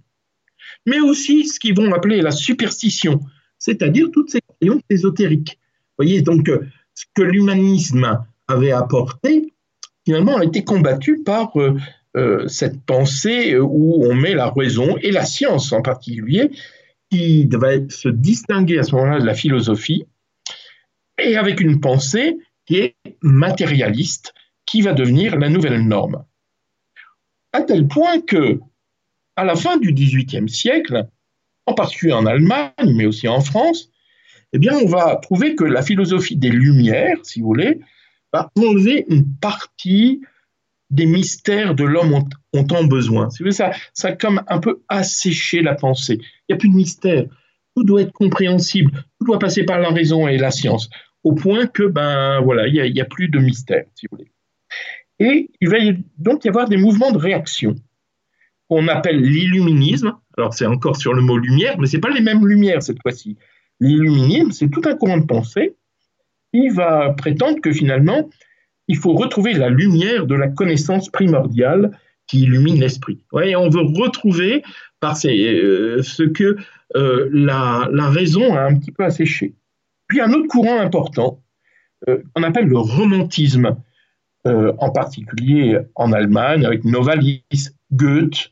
mais aussi ce qu'ils vont appeler la superstition, c'est-à-dire toutes ces croyances ésotériques. Vous voyez, donc, euh, ce que l'humanisme avait apporté, finalement, a été combattu par euh, cette pensée où on met la raison et la science en particulier, qui devait se distinguer à ce moment-là de la philosophie, et avec une pensée matérialiste, qui va devenir la nouvelle norme. À tel point que, à la fin du XVIIIe siècle, en particulier en Allemagne, mais aussi en France, eh bien, on va trouver que la philosophie des Lumières, si vous voulez, va enlever une partie des mystères de l'homme ont, ont tant besoin. Ça, ça a comme un peu asséché la pensée. Il n'y a plus de mystère. Tout doit être compréhensible. Tout doit passer par la raison et la science au point que, ben voilà, il n'y a, plus de mystère, si vous voulez. Et il va donc y avoir des mouvements de réaction qu'on appelle l'illuminisme. Alors c'est encore sur le mot lumière, mais ce n'est pas les mêmes lumières cette fois-ci. L'illuminisme, c'est tout un courant de pensée qui va prétendre que finalement, il faut retrouver la lumière de la connaissance primordiale qui illumine l'esprit. Ouais, on veut retrouver par euh, ce que euh, la, raison a un petit peu asséché. Puis un autre courant important qu'on appelle le romantisme, en particulier en Allemagne, avec Novalis, Goethe,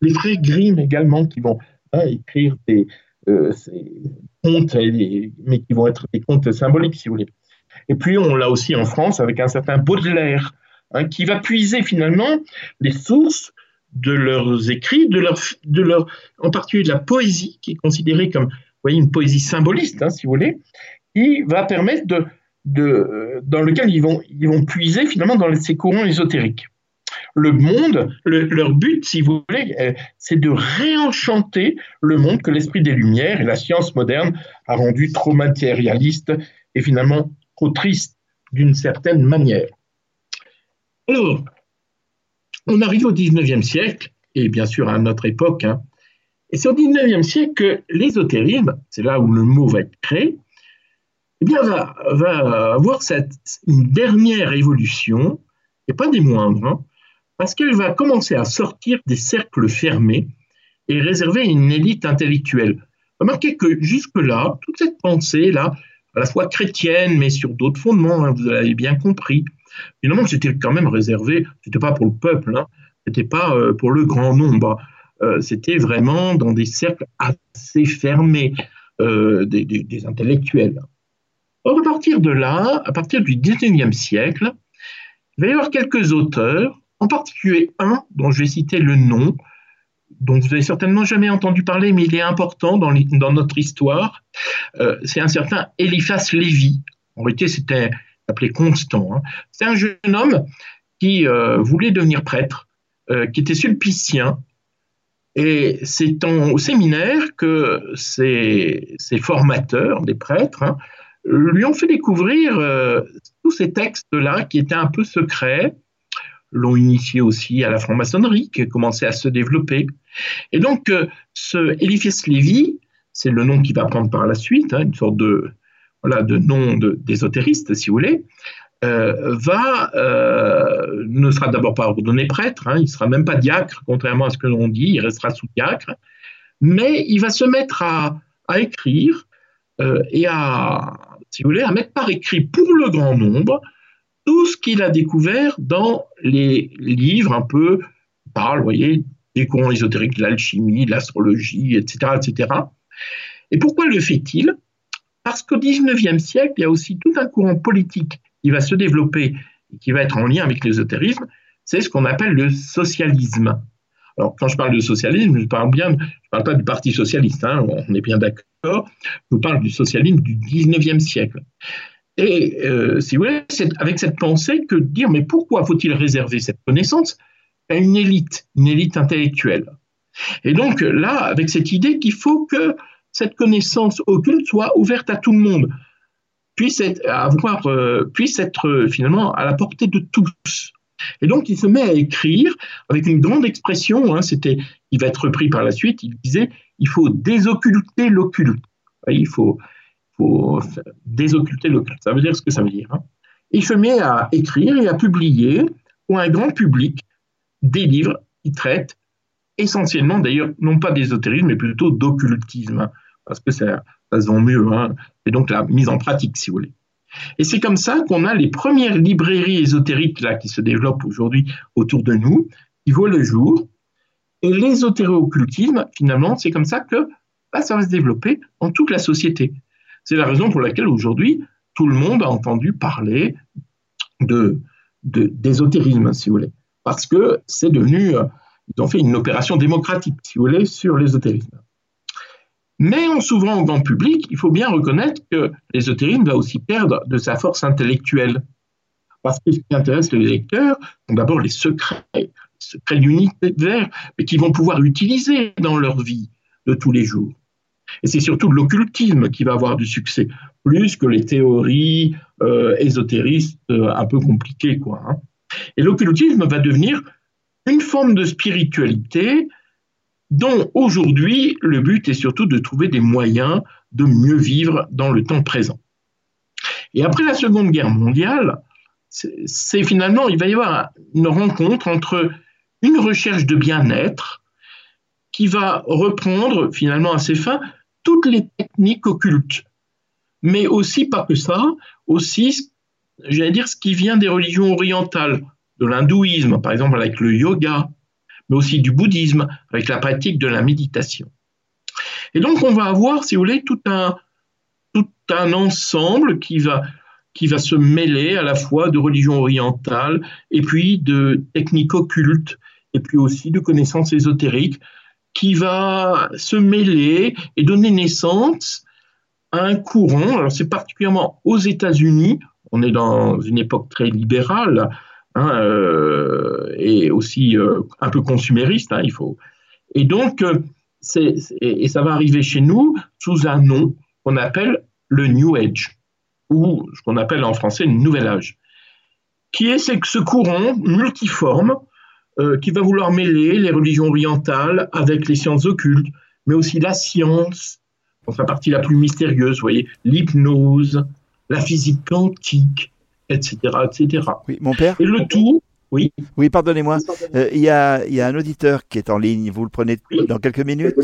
les frères Grimm également, qui vont hein, écrire des, contes, mais qui vont être des contes symboliques, si vous voulez. Et puis, on l'a aussi en France avec un certain Baudelaire, hein, qui va puiser finalement les sources de leurs écrits, de leur, en particulier de la poésie, qui est considérée comme voyez, une poésie symboliste, hein, si vous voulez, qui va permettre de, de, dans lequel ils vont, ils vont puiser finalement dans ces courants ésotériques. Le monde, leur but, si vous voulez, euh, c'est de réenchanter le monde que l'esprit des Lumières et la science moderne a rendu trop matérialiste et finalement trop triste d'une certaine manière. Alors, on arrive au 19e siècle, et bien sûr à notre époque, hein, et c'est au 19e siècle que l'ésotérisme, c'est là où le mot va être créé, eh va, avoir cette, une dernière évolution, et pas des moindres, hein, parce qu'elle va commencer à sortir des cercles fermés et réserver une élite intellectuelle. Remarquez que jusque-là, toute cette pensée-là, à la fois chrétienne, mais sur d'autres fondements, hein, vous l'avez bien compris, finalement, c'était quand même réservé, c'était pas pour le peuple, hein, c'était pas euh, pour le grand nombre, euh, c'était vraiment dans des cercles assez fermés euh, des, intellectuels. Or, à partir de là, à partir du 19e siècle, il va y avoir quelques auteurs, en particulier un dont je vais citer le nom, dont vous n'avez certainement jamais entendu parler, mais il est important dans, notre histoire. Euh, c'est un certain Eliphas Lévy. En réalité, c'était appelé Constant. Hein. C'est un jeune homme qui euh, voulait devenir prêtre, euh, qui était sulpicien. Et c'est au séminaire que ses, formateurs, des prêtres, hein, lui ont fait découvrir tous ces textes-là qui étaient un peu secrets, l'ont initié aussi à la franc-maçonnerie, qui a commencé à se développer. Et donc, euh, ce Eliphas Lévy, c'est le nom qu'il va prendre par la suite, hein, une sorte de, voilà, de nom d'ésotériste, si vous voulez, euh, va, euh, ne sera d'abord pas ordonné prêtre, hein, il ne sera même pas diacre, contrairement à ce que l'on dit, il restera sous diacre, mais il va se mettre à écrire et à, à mettre par écrit pour le grand nombre tout ce qu'il a découvert dans les livres un peu, parle, vous voyez, des courants ésotériques, de l'alchimie, de l'astrologie, etc., etc. Et pourquoi le fait-il? Parce qu'au XIXe siècle, il y a aussi tout un courant politique qui va se développer et qui va être en lien avec l'ésotérisme, c'est ce qu'on appelle le socialisme. Alors, quand je parle de socialisme, je parle bien, je parle pas du Parti socialiste, hein, on est bien d'accord, je parle du socialisme du XIXe siècle. Et euh, si vous voulez, c'est avec cette pensée que dire mais pourquoi faut-il réserver cette connaissance à une élite, une élite intellectuelle? Et donc là, avec cette idée qu'il faut que cette connaissance occulte soit ouverte à tout le monde, puisse être, avoir, euh, puisse être euh, finalement à la portée de tous. Et donc il se met à écrire avec une grande expression. Hein, c'était, il va être repris par la suite. Il disait, il faut désocculter l'occulte. Il faut, désocculter l'occulte. Ça veut dire ce que ça veut dire. Hein. Il se met à écrire et à publier pour un grand public des livres qui traitent essentiellement, d'ailleurs, non pas d'ésotérisme, mais plutôt d'occultisme, hein, parce que ça, ça, se vend mieux. C'est donc la mise en pratique, si vous voulez. Et c'est comme ça qu'on a les premières librairies ésotériques là, qui se développent aujourd'hui autour de nous, qui voient le jour. Et l'ésotéro-occultisme, finalement, c'est comme ça que bah, ça va se développer dans toute la société. C'est la raison pour laquelle aujourd'hui, tout le monde a entendu parler d'ésotérisme, si vous voulez, parce que c'est devenu, euh, ils ont fait une opération démocratique, si vous voulez, sur l'ésotérisme. Mais en s'ouvrant au grand public, il faut bien reconnaître que l'ésotérisme va aussi perdre de sa force intellectuelle. Parce que ce qui intéresse les lecteurs sont d'abord les secrets, les secrets de l'univers, mais qu'ils vont pouvoir utiliser dans leur vie de tous les jours. Et c'est surtout l'occultisme qui va avoir du succès, plus que les théories euh, ésotéristes euh, un peu compliquées. Quoi, hein. Et l'occultisme va devenir une forme de spiritualité dont aujourd'hui le but est surtout de trouver des moyens de mieux vivre dans le temps présent. Et après la Seconde Guerre mondiale, c'est finalement, il va y avoir une rencontre entre une recherche de bien-être qui va reprendre finalement à ses fins toutes les techniques occultes, mais aussi pas que ça, aussi j'allais dire, ce qui vient des religions orientales, de l'hindouisme, par exemple avec le yoga, mais aussi du bouddhisme, avec la pratique de la méditation. Et donc, on va avoir, si vous voulez, tout un, tout un ensemble qui va, qui va se mêler à la fois de religions orientales et puis de techniques occultes et puis aussi de connaissances ésotériques qui va se mêler et donner naissance à un courant. Alors c'est particulièrement aux États-Unis, on est dans une époque très libérale hein, euh, et aussi euh, un peu consumériste, hein, il faut. Et donc, euh, ça va arriver chez nous sous un nom qu'on appelle le New Age, ou ce qu'on appelle en français le Nouvel Âge, qui est ce courant multiforme qui va vouloir mêler les religions orientales avec les sciences occultes, mais aussi la science, dans sa partie la plus mystérieuse, vous voyez, l'hypnose, la physique quantique, etc., etc. Oui, mon père. Et le tout, oui. Oui, pardonnez-moi. Euh, il y, a, y, a, un auditeur qui est en ligne. Vous le prenez dans quelques minutes.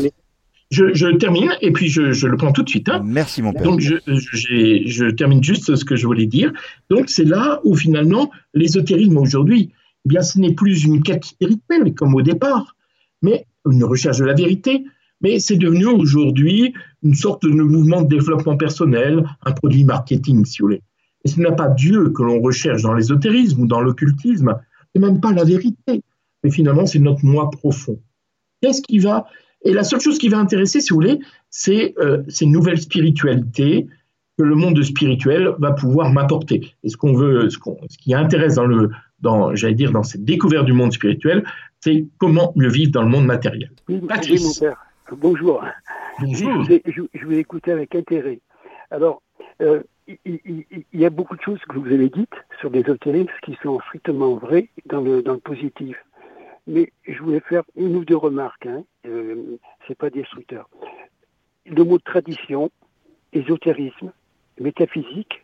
Je, je, termine et puis je, je, le prends tout de suite. Hein. Merci mon père. Donc je, je, termine juste ce que je voulais dire. Donc c'est là où finalement l'ésotérisme aujourd'hui eh bien, ce n'est plus une quête spirituelle comme au départ, mais une recherche de la vérité, mais c'est devenu aujourd'hui une sorte de mouvement de développement personnel, un produit marketing, si vous voulez. Et ce n'est pas Dieu que l'on recherche dans l'ésotérisme ou dans l'occultisme, c'est même pas la vérité, mais finalement c'est notre moi profond. Qu'est-ce qui va Et la seule chose qui va intéresser, si vous voulez, c'est euh, ces nouvelles spiritualités que le monde spirituel va pouvoir m'apporter. Et ce qu'on veut, ce, ce qui intéresse dans le dans, j'allais dire, dans cette découverte du monde spirituel, c'est comment mieux vivre dans le monde matériel. Oui, mon père. Bonjour. Bonjour. Je, vous ai écouté avec intérêt. Alors, euh, il, y a beaucoup de choses que vous avez dites sur l'ésotérisme qui sont strictement vraies dans le, dans le positif. Mais je voulais faire une ou deux remarques. Hein. Euh, c'est pas destructeur. Le mot tradition, ésotérisme, métaphysique,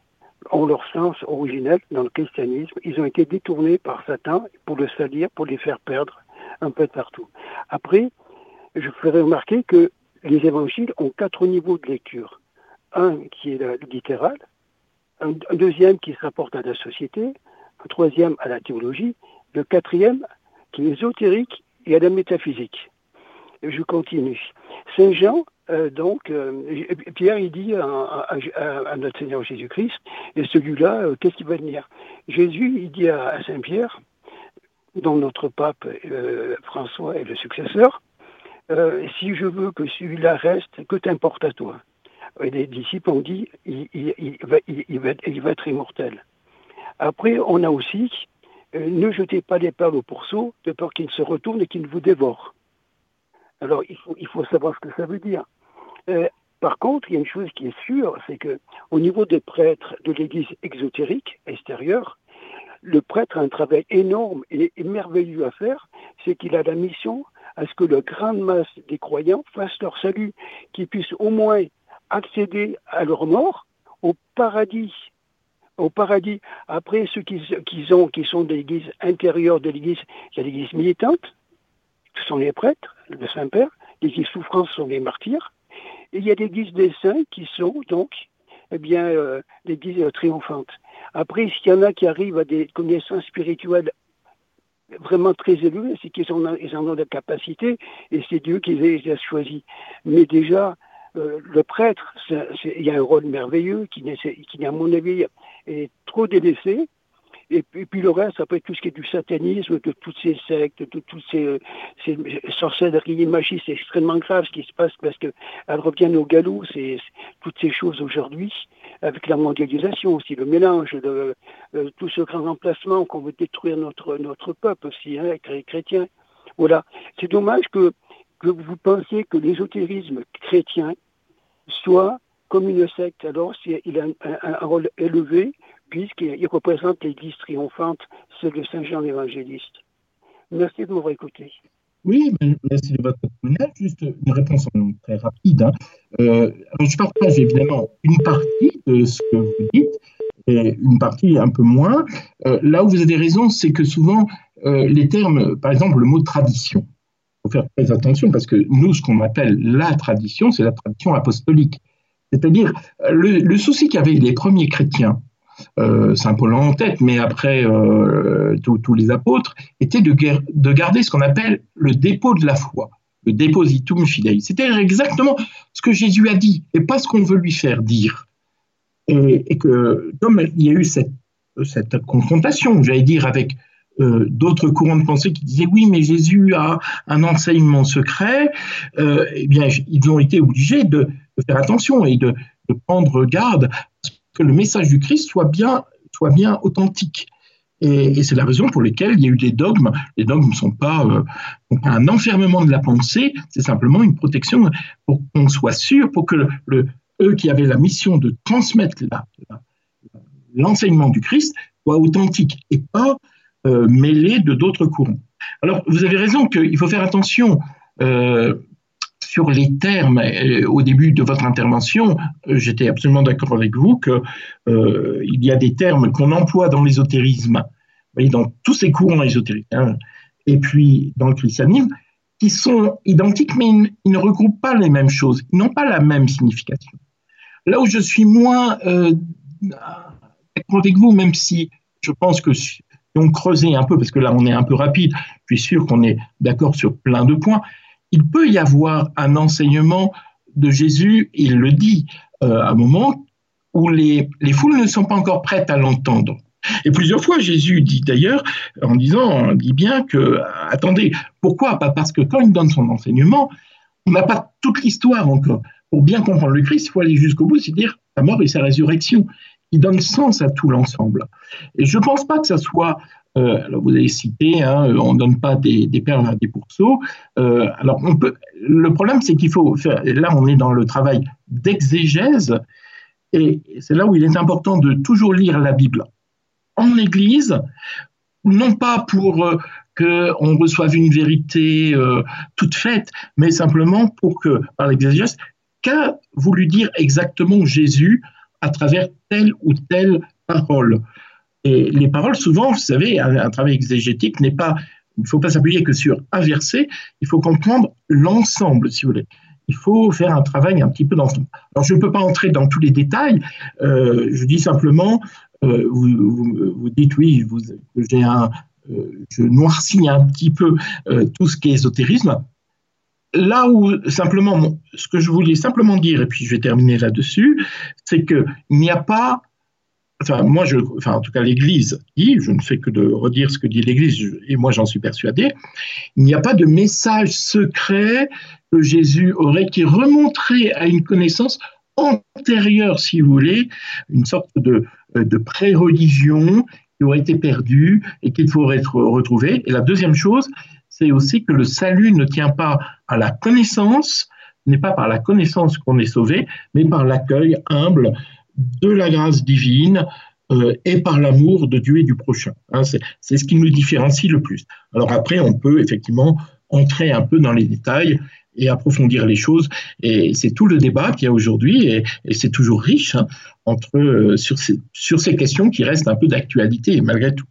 ont leur sens originel dans le christianisme. Ils ont été détournés par Satan pour le salir, pour les faire perdre un peu partout. Après, je ferai remarquer que les évangiles ont quatre niveaux de lecture. Un qui est littéral, un, deuxième qui se rapporte à la société, un troisième à la théologie, le quatrième qui est ésotérique et à la métaphysique. Je continue. Saint Jean euh, donc, euh, Pierre, il dit à, notre Seigneur Jésus-Christ, et celui-là, euh, qu'est-ce qu'il va venir Jésus, il dit à, Saint-Pierre, dont notre pape François est le successeur, si je veux que celui-là reste, que t'importe à toi Les disciples ont dit, il, va, être immortel. Après, on a aussi, ne jetez pas les perles au pourceau, de peur qu'il se retourne et qu'il vous dévore. Alors, il faut, savoir ce que ça veut dire. Euh, par contre, il y a une chose qui est sûre, c'est que au niveau des prêtres de l'Église exotérique extérieure, le prêtre a un travail énorme et, merveilleux à faire, c'est qu'il a la mission à ce que la grande masse des croyants fassent leur salut, qu'ils puissent au moins accéder à leur mort au paradis. Au paradis. Après, ceux qui, qui, ont, qui sont de l'Église intérieure de l'Église, il y a l'Église militante, ce sont les prêtres, le Saint-Père, l'Église souffrance sont les martyrs, il y a guises des saints qui sont donc eh bien, euh, des guises triomphantes. Après, s'il y en a qui arrivent à des connaissances spirituelles vraiment très élevées, c'est qu'ils en, ont la capacité et c'est Dieu qui les a choisis. Mais déjà, euh, le prêtre, il y a un rôle merveilleux qui, qui, à mon avis, est trop délaissé et puis, le reste, après tout ce qui est du satanisme, de toutes ces sectes, de toutes ces, ces sorcelleries, magie, c'est extrêmement grave ce qui se passe parce qu'elles reviennent au galop, c'est toutes ces choses aujourd'hui, avec la mondialisation aussi, le mélange de, euh, tout ce grand emplacement qu'on veut détruire notre, notre peuple aussi, hein, chrétien. Voilà. C'est dommage que, que vous pensiez que l'ésotérisme chrétien soit comme une secte. Alors, il a un rôle élevé, puisqu'il représente l'Église triomphante, celle de Saint Jean l'Évangéliste. Merci de m'avoir écouté. Oui, merci de votre témoignage. Juste une réponse très rapide. Hein. Euh, je partage évidemment une partie de ce que vous dites, et une partie un peu moins. Euh, là où vous avez raison, c'est que souvent, euh, les termes, par exemple, le mot tradition, faire très attention parce que nous, ce qu'on appelle la tradition, c'est la tradition apostolique. C'est-à-dire, le, le souci qu'avaient les premiers chrétiens, Saint Paul en tête, mais après tous les apôtres, était de, de garder ce qu'on appelle le dépôt de la foi, le depositum fidei. C'était exactement ce que Jésus a dit et pas ce qu'on veut lui faire dire. Et, et, que comme il y a eu cette, cette confrontation, j'allais dire, avec euh, d'autres courants de pensée qui disaient oui, mais Jésus a un enseignement secret, euh, eh bien, ils ont été obligés de, faire attention et de, prendre garde que le message du Christ soit bien, soit bien authentique. Et, c'est la raison pour laquelle il y a eu des dogmes. Les dogmes ne sont pas, euh, un enfermement de la pensée, c'est simplement une protection pour qu'on soit sûr, pour que le, eux qui avaient la mission de transmettre l'enseignement du Christ soit authentique et pas euh, mêlés de d'autres courants. Alors, vous avez raison qu'il faut faire attention euh, sur les termes. Euh, au début de votre intervention, j'étais absolument d'accord avec vous qu'il y a des termes qu'on emploie dans l'ésotérisme, dans tous ces courants ésotériques, hein, et puis dans le christianisme, qui sont identiques, mais ils, ne regroupent pas les mêmes choses, ils n'ont pas la même signification. Là où je suis moins d'accord avec vous, même si je pense que creuser un peu, parce que là on est un peu rapide, je suis sûr qu'on est d'accord sur plein de points, il peut y avoir un enseignement de Jésus, il le dit euh, à un moment où les, les foules ne sont pas encore prêtes à l'entendre. Et plusieurs fois, Jésus dit d'ailleurs, en disant, dit bien que, attendez, pourquoi? Pas parce que quand il donne son enseignement, on n'a pas toute l'histoire encore. Pour bien comprendre le Christ, il faut aller jusqu'au bout, c'est-à-dire sa mort et sa résurrection qui donne sens à tout l'ensemble. Et je ne pense pas que ça soit, euh, alors vous avez cité, hein, on ne donne pas des, perles à des pourceaux. Euh, alors on peut, le problème c'est qu'il faut faire, là on est dans le travail d'exégèse, et c'est là où il est important de toujours lire la Bible en Église, non pas pour euh, qu'on reçoive une vérité euh, toute faite, mais simplement pour que, par l'exégèse, qu'a voulu dire exactement Jésus à travers telle ou telle parole. Et les paroles, souvent, vous savez, un, travail exégétique n'est pas, il ne faut pas s'appuyer que sur un verset, il faut comprendre l'ensemble, si vous voulez. Il faut faire un travail un petit peu d'ensemble. Alors, je ne peux pas entrer dans tous les détails, euh, je dis simplement, euh, vous, dites oui, j'ai un, euh, je noircis un petit peu tout ce qui est ésotérisme là où simplement, ce que je voulais simplement dire, et puis je vais terminer là-dessus, c'est qu'il n'y a pas, enfin moi, je, enfin en tout cas l'Église dit, je ne fais que de redire ce que dit l'Église, et moi j'en suis persuadé, il n'y a pas de message secret que Jésus aurait qui remonterait à une connaissance antérieure, si vous voulez, une sorte de, de pré-religion qui aurait été perdue et qu'il faudrait retrouver. Et la deuxième chose, c'est aussi que le salut ne tient pas à la connaissance, n'est pas par la connaissance qu'on est sauvé, mais par l'accueil humble de la grâce divine euh, et par l'amour de Dieu et du prochain. Hein, c'est ce qui nous différencie le plus. Alors après, on peut effectivement entrer un peu dans les détails et approfondir les choses. Et c'est tout le débat qu'il y a aujourd'hui, et, c'est toujours riche hein, entre, euh, sur, ces, sur ces questions qui restent un peu d'actualité malgré tout.